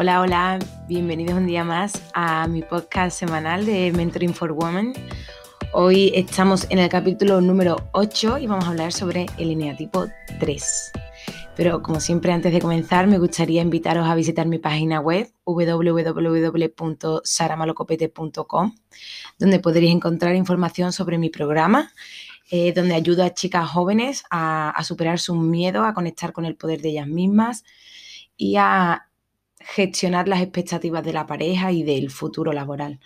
Hola, hola, bienvenidos un día más a mi podcast semanal de Mentoring for Women. Hoy estamos en el capítulo número 8 y vamos a hablar sobre el eneatipo 3. Pero como siempre, antes de comenzar, me gustaría invitaros a visitar mi página web www.saramalocopete.com, donde podréis encontrar información sobre mi programa, eh, donde ayudo a chicas jóvenes a, a superar sus miedos, a conectar con el poder de ellas mismas y a gestionar las expectativas de la pareja y del futuro laboral.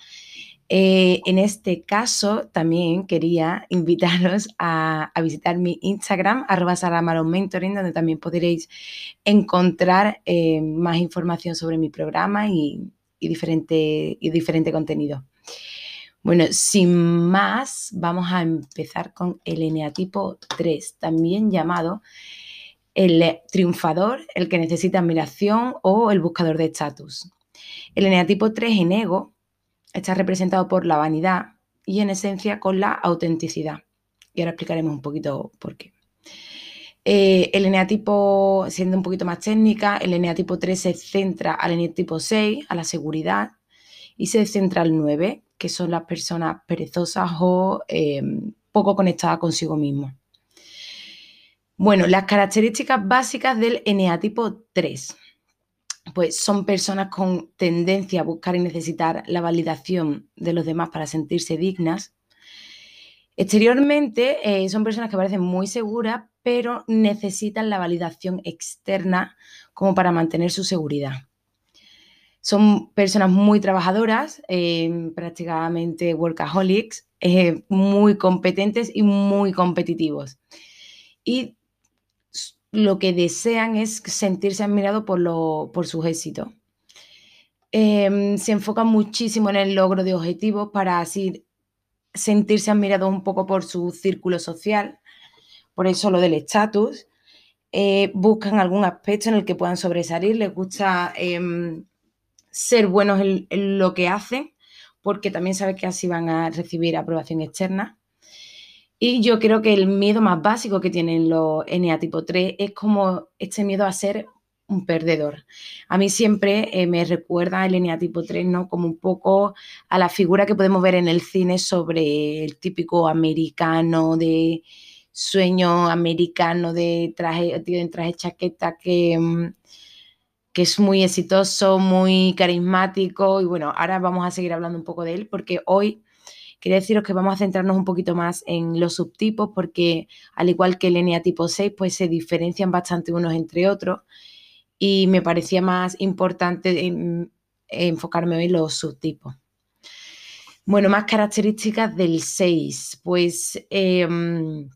Eh, en este caso, también quería invitaros a, visitar mi Instagram, arroba Mentoring, donde también podréis encontrar eh, más información sobre mi programa y, diferente, y diferente contenido. Bueno, sin más, vamos a empezar con el eneatipo 3, también llamado el triunfador, el que necesita admiración o el buscador de estatus. El eneatipo 3 en ego está representado por la vanidad y en esencia con la autenticidad. Y ahora explicaremos un poquito por qué. Eh, el eneatipo, siendo un poquito más técnica, el eneatipo 3 se centra al eneatipo 6, a la seguridad, y se centra al 9, que son las personas perezosas o eh, poco conectadas consigo mismo. Bueno, las características básicas del eneatipo 3. Pues son personas con tendencia a buscar y necesitar la validación de los demás para sentirse dignas. Exteriormente eh, son personas que parecen muy seguras, pero necesitan la validación externa como para mantener su seguridad. Son personas muy trabajadoras, eh, prácticamente workaholics, eh, muy competentes y muy competitivos. Y lo que desean es sentirse admirado por, lo, por sus éxitos. Em, se enfocan muchísimo en el logro de objetivos para así sentirse admirados un poco por su círculo social, por eso lo del estatus. Eh, buscan algún aspecto en el que puedan sobresalir, les gusta em, ser buenos en, en, lo que hacen, porque también saben que así van a recibir aprobación externa. Y yo creo que el miedo más básico que tienen los NA tipo 3 es como este miedo a ser un perdedor. A mí siempre eh, me recuerda el NA tipo 3, ¿no? Como un poco a la figura que podemos ver en el cine sobre el típico americano de sueño americano de traje, de traje chaqueta que, mm, que es muy exitoso, muy carismático. Y bueno, ahora vamos a seguir hablando un poco de él porque hoy Quería deciros que vamos a centrarnos un poquito más en los subtipos porque al igual que el ENEA tipo 6, pues se diferencian bastante unos entre otros. Y me parecía más importante enfocarme hoy en los subtipos. Bueno, más características del 6, pues em,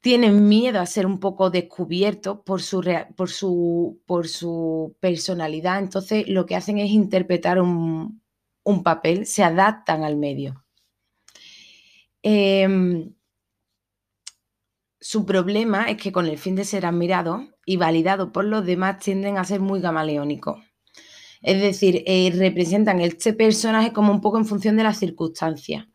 tienen miedo a ser un poco descubiertos por su, por, su, por su personalidad, entonces lo que hacen es interpretar un, un papel, se adaptan al medio. Em, su problema es que con el fin de ser admirado y validado por los demás tienden a ser muy gamaleónicos. Es decir, eh, representan este personaje como un poco en función de las circunstancias.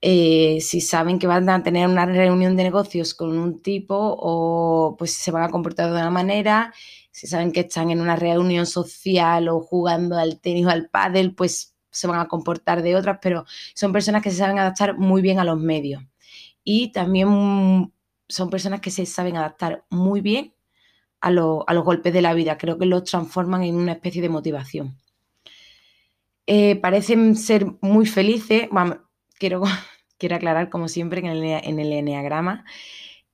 Eh, si saben que van a tener una reunión de negocios con un tipo o pues se van a comportar de una manera, si saben que están en una reunión social o jugando al tenis o al pádel, pues se van a comportar de otras, pero son personas que se saben adaptar muy bien a los medios. Y también son personas que se saben adaptar muy bien a, los golpes de la vida. Creo que los transforman en una especie de motivación. Eh, parecen ser muy felices. quiero, quiero aclarar, como siempre, que en el, enneagrama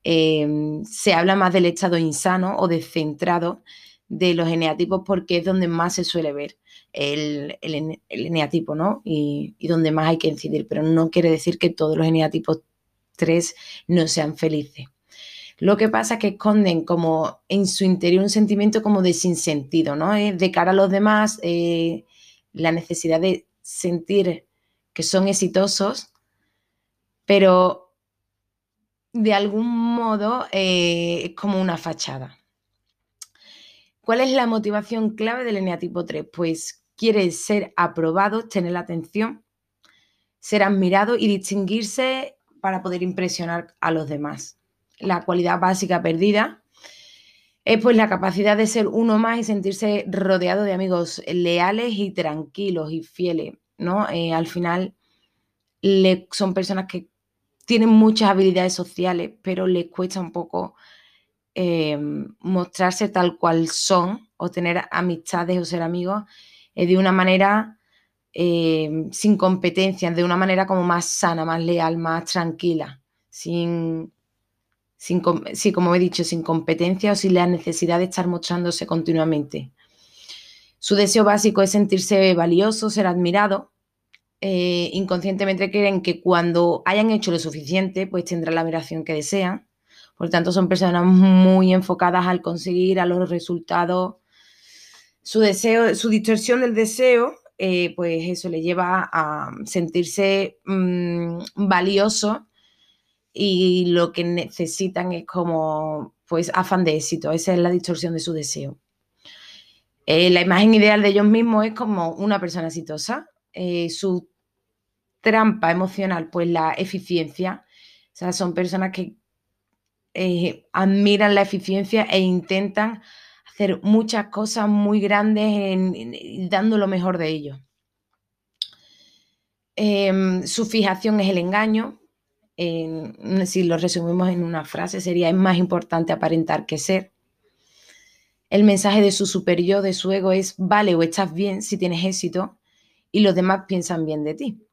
em, se habla más del estado insano o descentrado de los eneatipos porque es donde más se suele ver el, eneatipo, ¿no? Y, donde más hay que incidir, pero no quiere decir que todos los eneatipos 3 no sean felices. Lo que pasa es que esconden como en su interior un sentimiento como de sinsentido, ¿no? de cara a los demás, eh, la necesidad de sentir que son exitosos, pero de algún modo eh, es como una fachada. ¿Cuál es la motivación clave del eneatipo 3? Pues quiere ser aprobado, tener la atención, ser admirado y distinguirse para poder impresionar a los demás. La cualidad básica perdida es pues la capacidad de ser uno más y sentirse rodeado de amigos leales y tranquilos y fieles, ¿no? Eh, al final son personas que tienen muchas habilidades sociales, pero les cuesta un poco em, mostrarse tal cual son o tener amistades o ser amigos eh, de una manera em, sin competencia, de una manera como más sana, más leal, más tranquila, sin, sin, como he dicho, sin competencia o sin la necesidad de estar mostrándose continuamente. Su deseo básico es sentirse valioso, ser admirado, eh, inconscientemente creen que cuando hayan hecho lo suficiente, pues tendrán la admiración que desean. Por tanto, son personas muy enfocadas al conseguir a los resultados. Su deseo, su distorsión del deseo, eh, pues eso le lleva a sentirse mm, valioso y lo que necesitan es como pues afán de éxito. Esa es la distorsión de su deseo. Eh, la imagen ideal de ellos mismos es como una persona exitosa, eh, su trampa emocional, pues la eficiencia. O sea, son personas que eh, admiran la eficiencia e intentan hacer muchas cosas muy grandes dando lo mejor de ellos. Em, su fijación es el engaño. si lo resumimos en una frase, sería es más importante aparentar que ser. El mensaje de su superior, de su ego, es vale o estás bien si tienes éxito y los demás piensan bien de ti.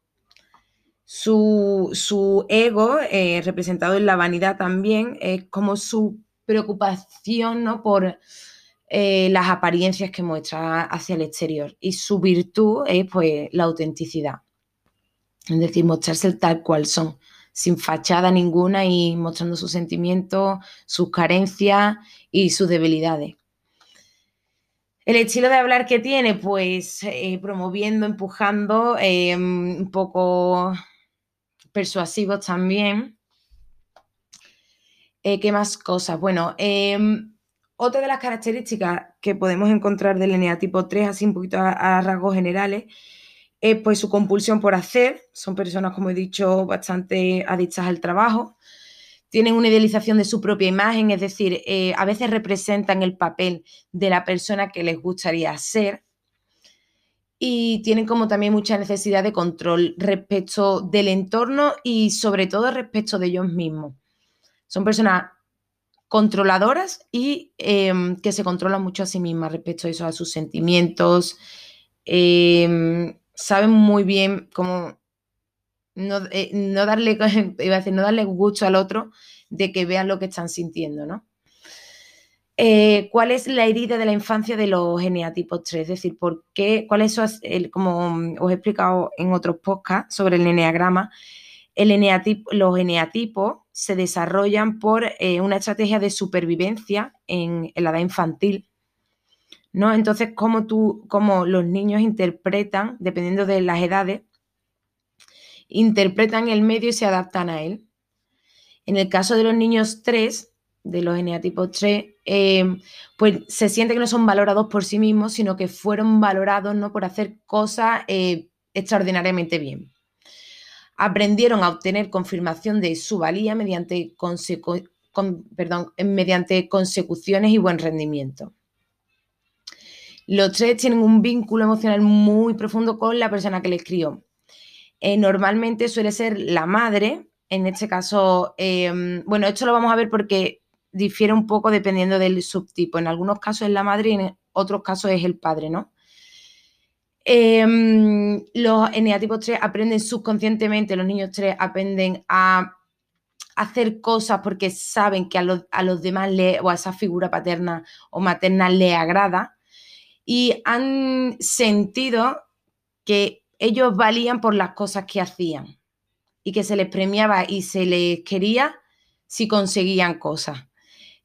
Su, ego, eh, representado en la vanidad también, es como su preocupación ¿no? por eh, las apariencias que muestra hacia el exterior. Y su virtud es pues, la autenticidad. Es decir, mostrarse tal cual son, sin fachada ninguna y mostrando sus sentimientos, sus carencias y sus debilidades. El estilo de hablar que tiene, pues eh, promoviendo, empujando, em, un poco persuasivos también. Eh, ¿Qué más cosas? Bueno, em, otra de las características que podemos encontrar del eneatipo 3, así un poquito a, rasgos generales, es pues su compulsión por hacer. Son personas, como he dicho, bastante adictas al trabajo tienen una idealización de su propia imagen, es decir, eh, a veces representan el papel de la persona que les gustaría ser y tienen como también mucha necesidad de control respecto del entorno y sobre todo respecto de ellos mismos. Son personas controladoras y em, que se controlan mucho a sí mismas respecto a eso, a sus sentimientos. Em, saben muy bien cómo no, eh, no, darle, iba a decir, no darle gusto al otro de que vean lo que están sintiendo, ¿no? Eh, ¿Cuál es la herida de la infancia de los eneatipos 3? Es decir, ¿por qué, cuál es el, como os he explicado en otros podcasts sobre el eneagrama, los eneatipos se desarrollan por eh, una estrategia de supervivencia en, la edad infantil. ¿no? Entonces, cómo, tú, cómo los niños interpretan, dependiendo de las edades, interpretan el medio y se adaptan a él. En el caso de los niños 3, de los eneatipos 3, eh, pues se siente que no son valorados por sí mismos, sino que fueron valorados ¿no? por hacer cosas eh, extraordinariamente bien. Aprendieron a obtener confirmación de su valía mediante, perdón, mediante consecuciones y buen rendimiento. Los tres tienen un vínculo emocional muy profundo con la persona que les crió. Eh, normalmente suele ser la madre, en este caso, bueno, esto lo vamos a ver porque difiere un poco dependiendo del subtipo. En algunos casos es la madre y en otros casos es el padre, ¿no? Em, los eneatipos 3 aprenden subconscientemente, los niños 3 aprenden a hacer cosas porque saben que a los, a los demás le, o a esa figura paterna o materna le agrada y han sentido que ellos valían por las cosas que hacían y que se les premiaba y se les quería si conseguían cosas.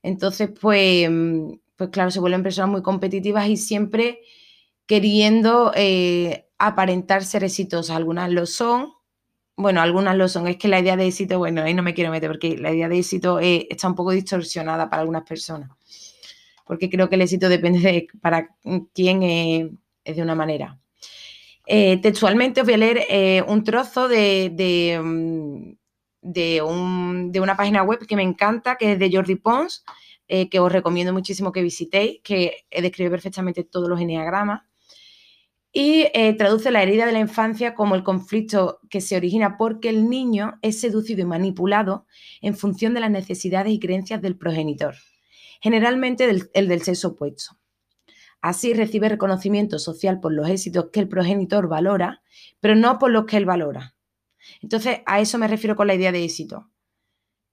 Entonces, pues, pues claro, se vuelven personas muy competitivas y siempre queriendo eh, aparentar ser exitosas. Algunas lo son, bueno, algunas lo son. Es que la idea de éxito, bueno, ahí no me quiero meter porque la idea de éxito eh, está un poco distorsionada para algunas personas. Porque creo que el éxito depende de para quién es de una manera. Eh, textualmente os voy a leer eh, un trozo de, mm, de, una página web que me encanta, que es de Jordi Pons, eh, que os recomiendo muchísimo que visitéis, que describe perfectamente todos los eneagramas. Y eh, traduce la herida de la infancia como el conflicto que se origina porque el niño es seducido y manipulado en función de las necesidades y creencias del progenitor, generalmente el del sexo opuesto. Así recibe reconocimiento social por los éxitos que el progenitor valora, pero no por los que él valora. Entonces, a eso me refiero con la idea de éxito.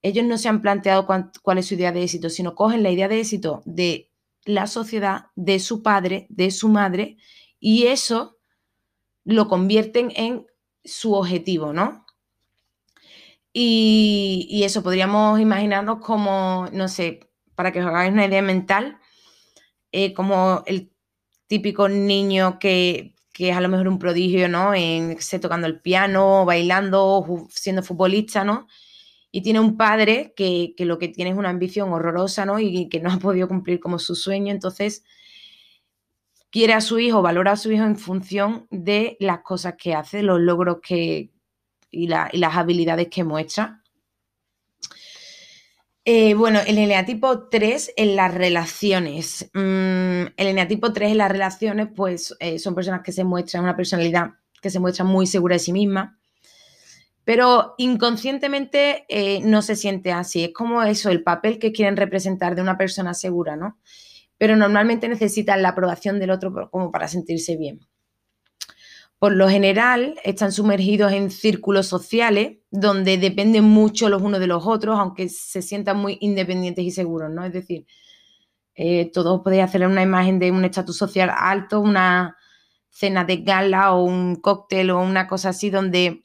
Ellos no se han planteado cuál es su idea de éxito, sino cogen la idea de éxito de la sociedad, de su padre, de su madre, y eso lo convierten en su objetivo, ¿no? Y, eso podríamos imaginarnos como, no sé, para que os hagáis una idea mental, eh, como el típico niño que, es a lo mejor un prodigio, ¿no? En, sé, tocando el piano, bailando, siendo futbolista, ¿no? Y tiene un padre que, que, lo que tiene es una ambición horrorosa, ¿no? Y que no ha podido cumplir como su sueño. Entonces, quiere a su hijo, valora a su hijo en función de las cosas que hace, los logros que, y, las habilidades que muestra. Eh, bueno, el eneatipo 3 en las relaciones. Mm, el eneatipo 3 en las relaciones, pues eh, son personas que se muestran, una personalidad que se muestra muy segura de sí misma, pero inconscientemente eh, no se siente así. Es como eso, el papel que quieren representar de una persona segura, ¿no? pero normalmente necesitan la aprobación del otro como para sentirse bien. Por lo general, están sumergidos en círculos sociales donde dependen mucho los unos de los otros, aunque se sientan muy independientes y seguros, ¿no? Es decir, eh, todos podéis hacer una imagen de un estatus social alto, una cena de gala o un cóctel o una cosa así donde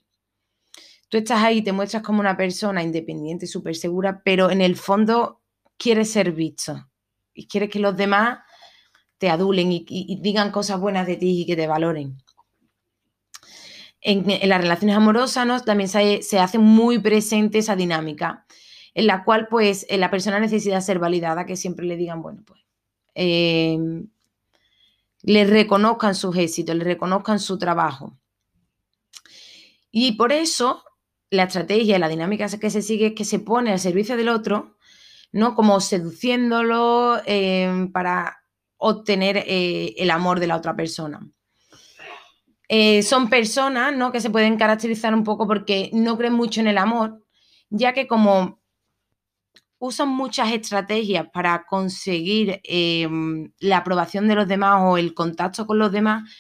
tú estás ahí y te muestras como una persona independiente, súper segura, pero en el fondo quieres ser visto y quieres que los demás te adulen y, digan cosas buenas de ti y que te valoren. En, las relaciones amorosas también se, hace muy presente esa dinámica, en la cual pues eh, la persona necesita ser validada, que siempre le digan, bueno, pues eh, le reconozcan sus éxitos, le reconozcan su trabajo. Y por eso la estrategia la dinámica que se sigue es que se pone al servicio del otro ¿no? Como seduciéndolo em, para obtener eh, el amor de la otra persona. Eh, son personas ¿no? que se pueden caracterizar un poco porque no creen mucho en el amor, ya que como usan muchas estrategias para conseguir em, la aprobación de los demás o el contacto con los demás,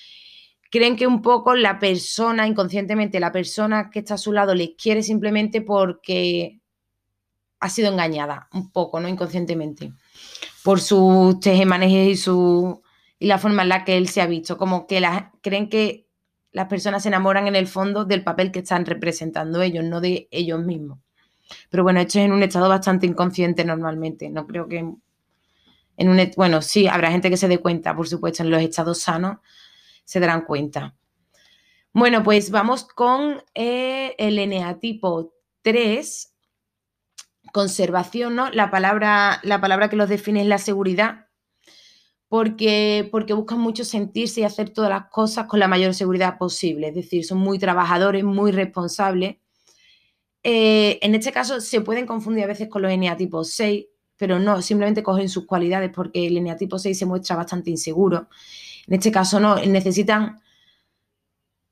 creen que un poco la persona, inconscientemente, la persona que está a su lado les quiere simplemente porque ha sido engañada un poco, ¿no? Inconscientemente, por sus tejemanejes y, su, y la forma en la que él se ha visto. Como que creen que las personas se enamoran en el fondo del papel que están representando ellos, no de ellos mismos. Pero bueno, esto es en un estado bastante inconsciente normalmente. No creo que en un... Bueno, sí, habrá gente que se dé cuenta, por supuesto, en los estados sanos se darán cuenta. Bueno, pues vamos con eh, el eneatipo 3, conservación, ¿no? La palabra, la palabra que los define es la seguridad, porque, porque buscan mucho sentirse y hacer todas las cosas con la mayor seguridad posible, es decir, son muy trabajadores, muy responsables. Eh, en este caso se pueden confundir a veces con los eneatipos 6, pero no, simplemente cogen sus cualidades porque el eneatipo 6 se muestra bastante inseguro. En este caso no, necesitan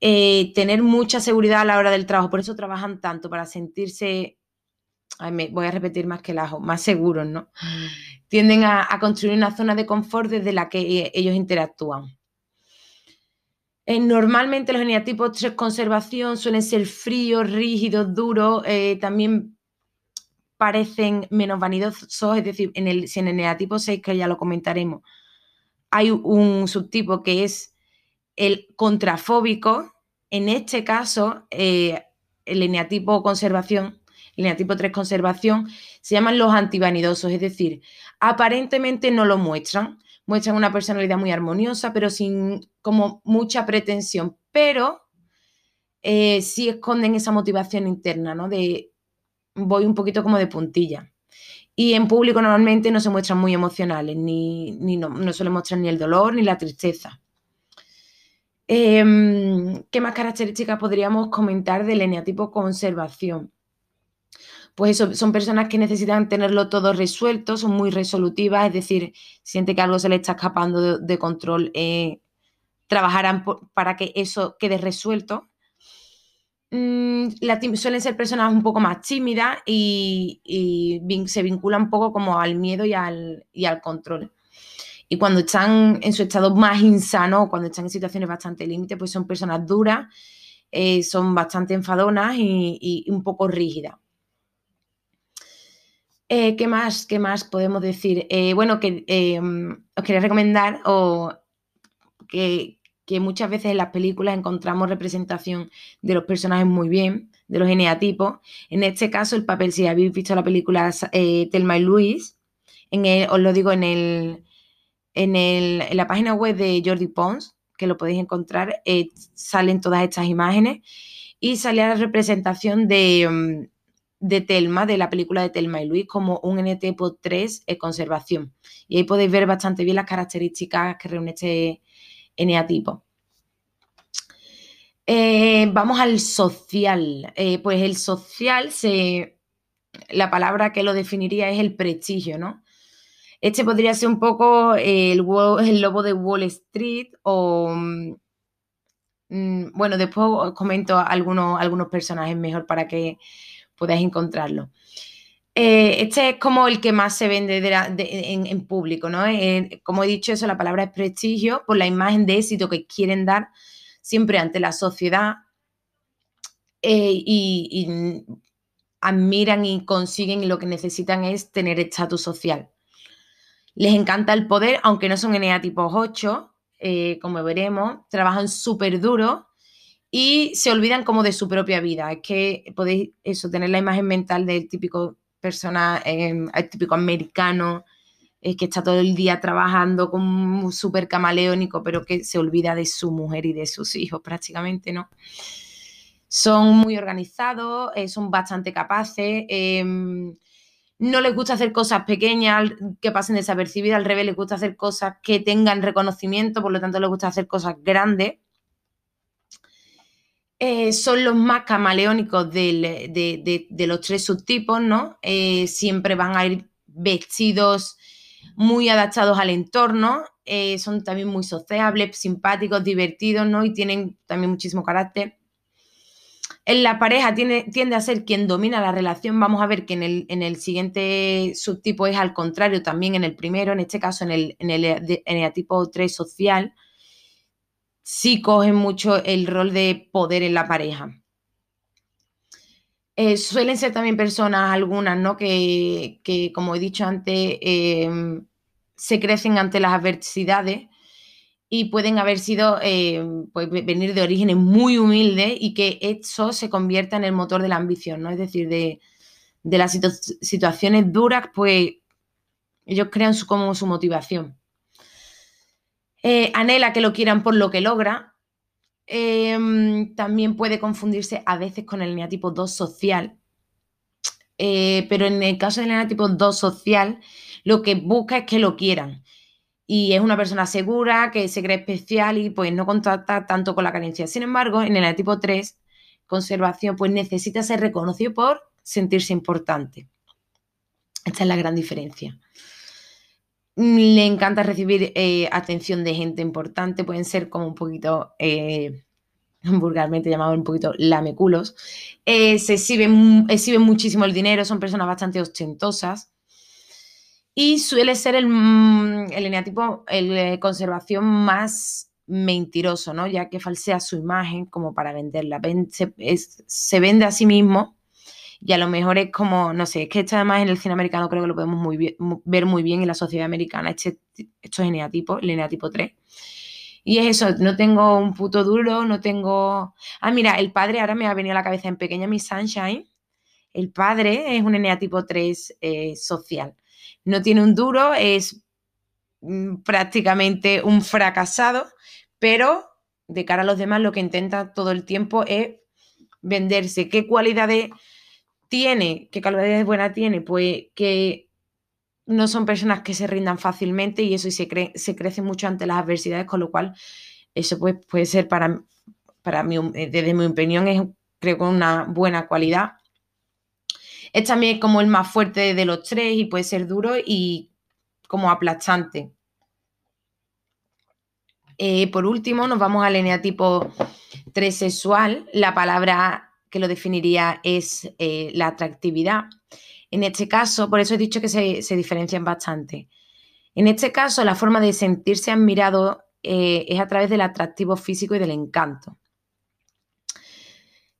eh, tener mucha seguridad a la hora del trabajo, por eso trabajan tanto, para sentirse voy a repetir más que el ajo, más seguros, ¿no? Tienden a, construir una zona de confort desde la que eh, ellos interactúan. Eh, normalmente los eneatipos 3 conservación suelen ser fríos, rígidos, duros, eh, también parecen menos vanidosos, es decir, en el, si en el eneatipo 6, que ya lo comentaremos, hay un subtipo que es el contrafóbico, en este caso, el eneatipo conservación línea tipo 3 conservación, se llaman los antivanidosos, es decir, aparentemente no lo muestran, muestran una personalidad muy armoniosa, pero sin como mucha pretensión, pero eh, sí esconden esa motivación interna, ¿no? De voy un poquito como de puntilla. Y en público normalmente no se muestran muy emocionales, ni, no, no suelen mostrar ni el dolor ni la tristeza. Em, ¿Qué más características podríamos comentar del eneatipo conservación? Pues eso, son personas que necesitan tenerlo todo resuelto, son muy resolutivas, es decir, siente que algo se le está escapando de, control, eh, trabajarán para que eso quede resuelto. Mm, suelen ser personas un poco más tímidas y, se vinculan un poco como al miedo y al, y control. Y cuando están en su estado más insano, cuando están en situaciones bastante límite, pues son personas duras, eh, son bastante enfadonas y, un poco rígidas. Eh, ¿qué, más, ¿Qué más podemos decir? Eh, bueno, que os quería recomendar o que, muchas veces en las películas encontramos representación de los personajes muy bien, de los eneatipos. En este caso, el papel, si habéis visto la película Telma y Luis, en os lo digo en el, en, la página web de Jordi Pons, que lo podéis encontrar, eh, salen todas estas imágenes y sale la representación de, mm, de, Telma, de la película de Telma y Luis, como un NT 3 en conservación. Y ahí podéis ver bastante bien las características que reúne este eneatipo. Eh, vamos al social. Eh, pues el social, se, la palabra que lo definiría es el prestigio, ¿no? Este podría ser un poco el, el lobo de Wall Street o... Mm, mm, bueno, después os comento algunos, algunos personajes mejor para que podáis encontrarlo. Eh, este es como el que más se vende en, público, ¿no? Eh, como he dicho, eso, la palabra es prestigio por la imagen de éxito que quieren dar siempre ante la sociedad eh, y, admiran y consiguen lo que necesitan es tener estatus social. Les encanta el poder, aunque no son NA tipo 8, eh, como veremos, trabajan súper duro y se olvidan como de su propia vida. Es que podéis eso, tener la imagen mental del típico persona, em, el típico americano, eh, que está todo el día trabajando como súper camaleónico, pero que se olvida de su mujer y de sus hijos prácticamente, ¿no? Son muy organizados, eh, son bastante capaces em, no les gusta hacer cosas pequeñas que pasen desapercibidas, al revés, les gusta hacer cosas que tengan reconocimiento, por lo tanto les gusta hacer cosas grandes. Eh, son los más camaleónicos de, los tres subtipos, ¿no? Eh, siempre van a ir vestidos muy adaptados al entorno, eh, son también muy sociables, simpáticos, divertidos, ¿no? Y tienen también muchísimo carácter. En la pareja tiende a ser quien domina la relación. Vamos a ver que en el, en el, siguiente subtipo es al contrario, también en el primero, en este caso en el, en el, tipo 3 social, sí cogen mucho el rol de poder en la pareja. Eh, suelen ser también personas, algunas, ¿no? Que, como he dicho antes, em, se crecen ante las adversidades y pueden haber sido, eh, pues venir de orígenes muy humildes y que eso se convierta en el motor de la ambición, ¿no? Es decir, de, las situaciones duras, pues ellos crean su, como su motivación. Eh, anhela que lo quieran por lo que logra. Em, también puede confundirse a veces con el neatipo 2 social. Eh, pero en el caso del neatipo 2 social, lo que busca es que lo quieran y es una persona segura, que se cree especial y pues no contacta tanto con la carencia. Sin embargo, en el tipo 3, conservación, pues necesita ser reconocido por sentirse importante. Esta es la gran diferencia. Le encanta recibir eh, atención de gente importante, pueden ser como un poquito, eh, vulgarmente llamado un poquito lameculos. Eh, se exhiben, exhiben muchísimo el dinero, son personas bastante ostentosas y suele ser el, mm, el eneatipo, el conservación más mentiroso, ¿no? Ya que falsea su imagen como para venderla. Se, vende a sí mismo y a lo mejor es como, no sé, es que esto además en el cine americano creo que lo podemos muy ver muy bien en la sociedad americana, este, estos eneatipos, el eneatipo 3. Y es eso, no tengo un puto duro, no tengo... Ah, mira, el padre ahora me ha venido a la cabeza en pequeña mi Sunshine. El padre es un eneatipo 3 eh, social no tiene un duro, es mm, prácticamente un fracasado, pero de cara a los demás lo que intenta todo el tiempo es venderse. ¿Qué cualidades tiene? ¿Qué cualidades buenas tiene? Pues que no son personas que se rindan fácilmente y eso se crece mucho ante las adversidades, con lo cual eso pues, puede ser para, para mí, desde mi opinión, es creo que una buena cualidad Es también como el más fuerte de los tres y puede ser duro y como aplastante. Eh, por último, nos vamos al eneatipo 3 sexual. La palabra que lo definiría es eh, la atractividad. En este caso, por eso he dicho que se, diferencian bastante. En este caso, la forma de sentirse admirado eh, es a través del atractivo físico y del encanto.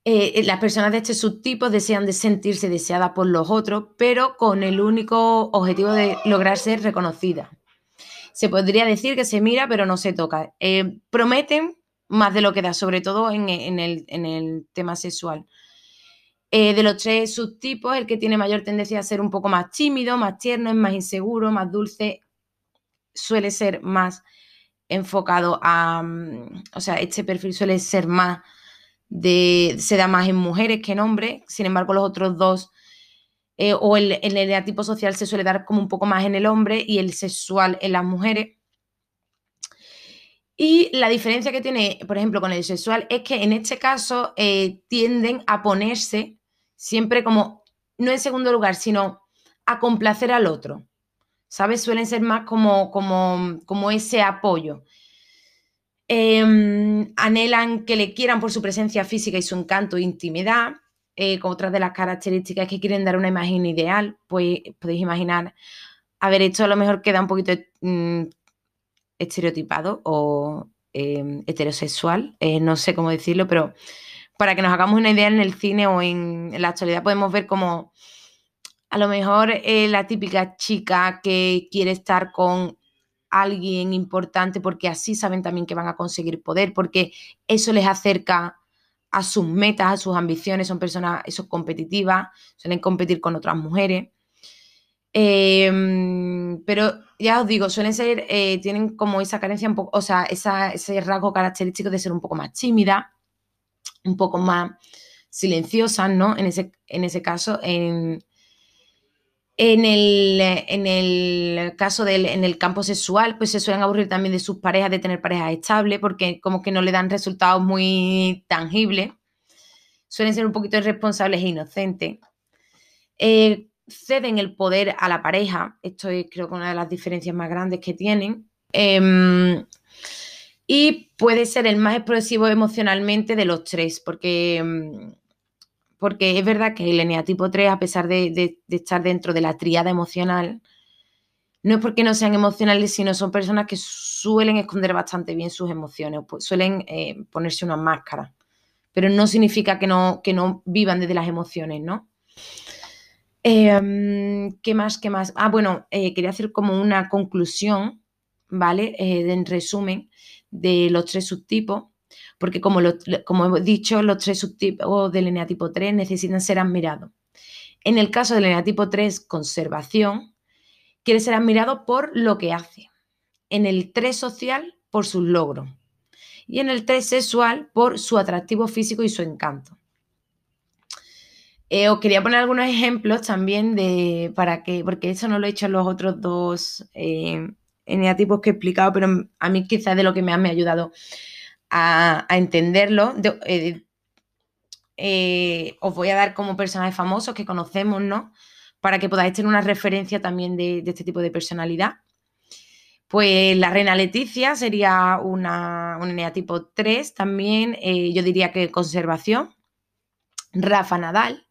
las personas de este subtipo desean de sentirse deseadas por los otros, pero con el único objetivo de lograr ser reconocidas se podría decir que se mira pero no se toca. Eh, prometen más de lo que da, sobre todo en, el, tema sexual. Eh, de los tres subtipos, el que tiene mayor tendencia a ser un poco más tímido, más tierno, es más inseguro, más dulce, suele ser más enfocado a, mm, o sea, este perfil suele ser más de, se da más en mujeres que en hombres, sin embargo los otros dos eh, o el, el tipo social se suele dar como un poco más en el hombre y el sexual en las mujeres. Y la diferencia que tiene, por ejemplo, con el sexual es que en este caso eh, tienden a ponerse siempre como, no en segundo lugar, sino a complacer al otro. ¿Sabes? Suelen ser más como, como, como ese apoyo. Em, anhelan que le quieran por su presencia física y su encanto e intimidad. Eh, con otras de las características que quieren dar una imagen ideal, pues podéis imaginar, a ver, esto a lo mejor queda un poquito mm, estereotipado o em, heterosexual, eh, no sé cómo decirlo, pero para que nos hagamos una idea en el cine o en, la actualidad podemos ver como a lo mejor eh, la típica chica que quiere estar con alguien importante porque así saben también que van a conseguir poder, porque eso les acerca a sus metas, a sus ambiciones, son personas eso, competitivas, suelen competir con otras mujeres. Em, pero ya os digo, suelen ser, eh, tienen como esa carencia un poco, o sea, ese rasgo característico de ser un poco más tímida, un poco más silenciosa, ¿no? En ese, en ese caso, en, en el, en el caso del en el campo sexual, pues se suelen aburrir también de sus parejas, de tener parejas estables, porque como que no le dan resultados muy tangibles. Suelen ser un poquito irresponsables e inocentes. Eh, ceden el poder a la pareja. Esto es creo que una de las diferencias más grandes que tienen. Em, y puede ser el más explosivo emocionalmente de los tres, porque em, porque es verdad que el eneatipo 3, a pesar de, estar dentro de la triada emocional, no es porque no sean emocionales, sino son personas que suelen esconder bastante bien sus emociones, pues suelen eh, ponerse una máscara, pero no significa que no, que no vivan desde las emociones, ¿no? Em, ¿Qué más? ¿Qué más? Ah, bueno, eh, quería hacer como una conclusión, ¿vale? Eh, en resumen de los tres subtipos porque como, como hemos dicho, los tres subtipos del eneatipo 3 necesitan ser admirados. En el caso del eneatipo 3, conservación, quiere ser admirado por lo que hace. En el 3 social, por sus logros. Y en el 3 sexual, por su atractivo físico y su encanto. Eh, os quería poner algunos ejemplos también de para que, porque eso no lo he hecho en los otros dos eh, eneatipos que he explicado, pero a mí quizás de lo que me ha, me ha ayudado a, entenderlo. Eh, eh, os voy a dar como personajes famosos que conocemos, ¿no? Para que podáis tener una referencia también de, este tipo de personalidad. Pues la reina Leticia sería una, un tipo 3 también, yo diría que conservación. Rafa Nadal,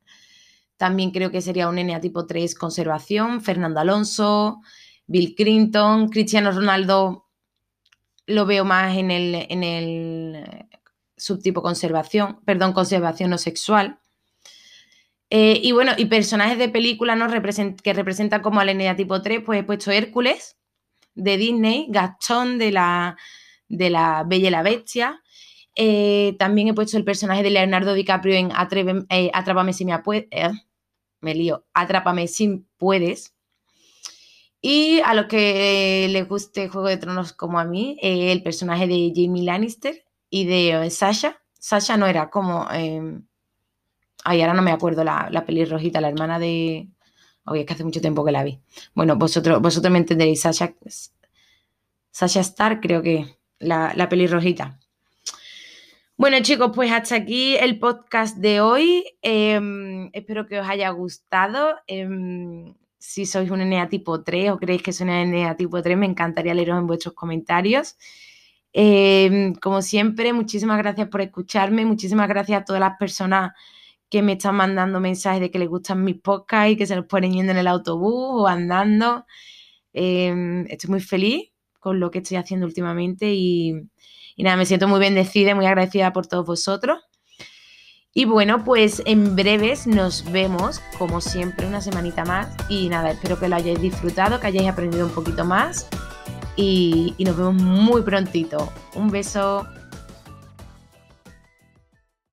también creo que sería un tipo 3 conservación. Fernando Alonso, Bill Clinton, Cristiano Ronaldo, lo veo más en el, en el subtipo conservación, perdón, conservación no sexual. Eh, y bueno, y personajes de película ¿no? que representan como al tipo 3, pues he puesto Hércules de Disney, Gastón de la, de la Bella y la Bestia. Eh, también he puesto el personaje de Leonardo DiCaprio en eh, Atrápame si me, me lío, Atrápame si puedes. Y a los que les guste Juego de Tronos como a mí, eh, el personaje de Jamie Lannister y de eh, Sasha. Sasha no era como... Eh, ay, ahora no me acuerdo la, la pelirrojita, la hermana de... Oye, es que hace mucho tiempo que la vi. Bueno, vosotros, vosotros me entenderéis. Sasha, Sasha Star, creo que, la, la pelirrojita. Bueno chicos, pues hasta aquí el podcast de hoy. Em, espero que os haya gustado. Em, si sois un NEA tipo 3 o creéis que soy una NEA tipo 3, me encantaría leeros en vuestros comentarios. Em, como siempre, muchísimas gracias por escucharme, muchísimas gracias a todas las personas que me están mandando mensajes de que les gustan mis podcasts y que se los ponen yendo en el autobús o andando. estoy muy feliz con lo que estoy haciendo últimamente y, y nada, me siento muy bendecida y muy agradecida por todos vosotros. Y bueno, pues en breves nos vemos, como siempre, una semanita más. Y nada, espero que lo hayáis disfrutado, que hayáis aprendido un poquito más. Y, y nos vemos muy prontito. Un beso.